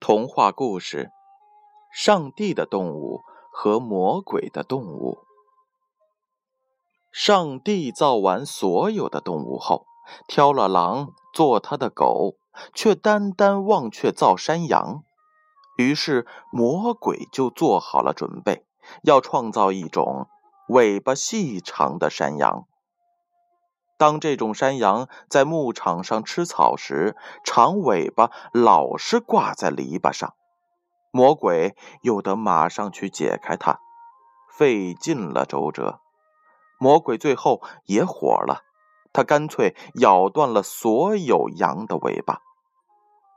童话故事：上帝的动物和魔鬼的动物。上帝造完所有的动物后，挑了狼做他的狗，却单单忘却造山羊。于是魔鬼就做好了准备，要创造一种尾巴细长的山羊。当这种山羊在牧场上吃草时，长尾巴老是挂在篱笆上，魔鬼又得马上去解开它，费尽了周折。魔鬼最后也火了，他干脆咬断了所有羊的尾巴。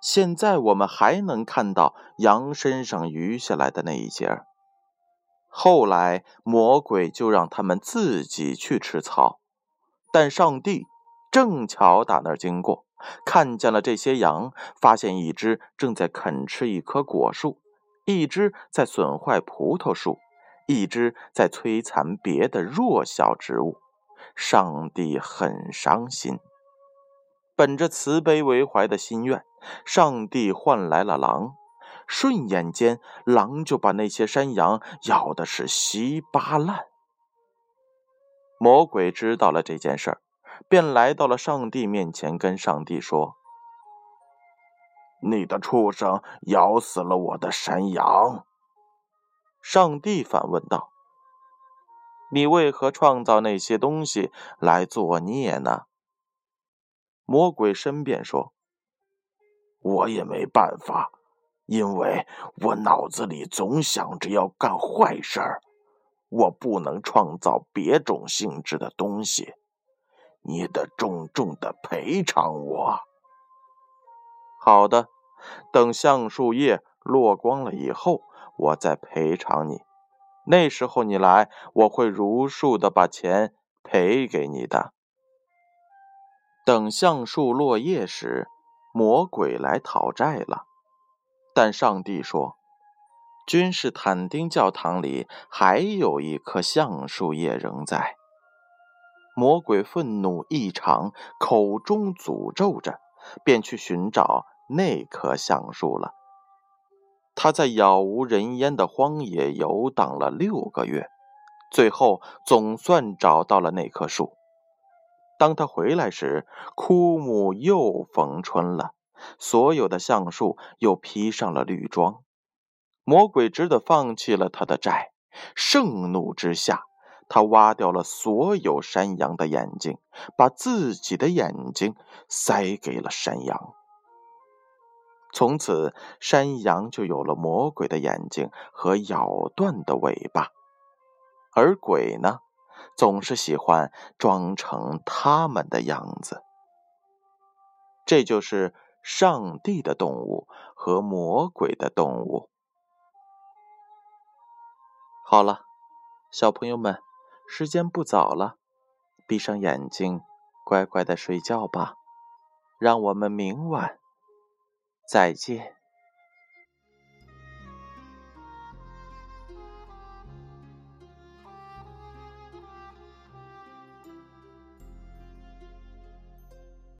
现在我们还能看到羊身上余下来的那一截。后来魔鬼就让他们自己去吃草。但上帝正巧打那儿经过，看见了这些羊，发现一只正在啃吃一棵果树，一只在损坏葡萄树，一只在摧残别的弱小植物。上帝很伤心，本着慈悲为怀的心愿，上帝唤来了狼，瞬眼间，狼就把那些山羊咬的是稀巴烂。魔鬼知道了这件事儿，便来到了上帝面前，跟上帝说：“你的畜生咬死了我的山羊。”上帝反问道：“你为何创造那些东西来作孽呢？”魔鬼申辩说：“我也没办法，因为我脑子里总想着要干坏事儿。”我不能创造别种性质的东西，你得重重的赔偿我。好的，等橡树叶落光了以后，我再赔偿你。那时候你来，我会如数的把钱赔给你的。等橡树落叶时，魔鬼来讨债了，但上帝说。君士坦丁教堂里还有一棵橡树叶仍在。魔鬼愤怒异常，口中诅咒着，便去寻找那棵橡树了。他在杳无人烟的荒野游荡了六个月，最后总算找到了那棵树。当他回来时，枯木又逢春了，所有的橡树又披上了绿装。魔鬼只得放弃了他的债，盛怒之下，他挖掉了所有山羊的眼睛，把自己的眼睛塞给了山羊。从此，山羊就有了魔鬼的眼睛和咬断的尾巴，而鬼呢，总是喜欢装成他们的样子。这就是上帝的动物和魔鬼的动物。好了，小朋友们，时间不早了，闭上眼睛，乖乖的睡觉吧。让我们明晚再见。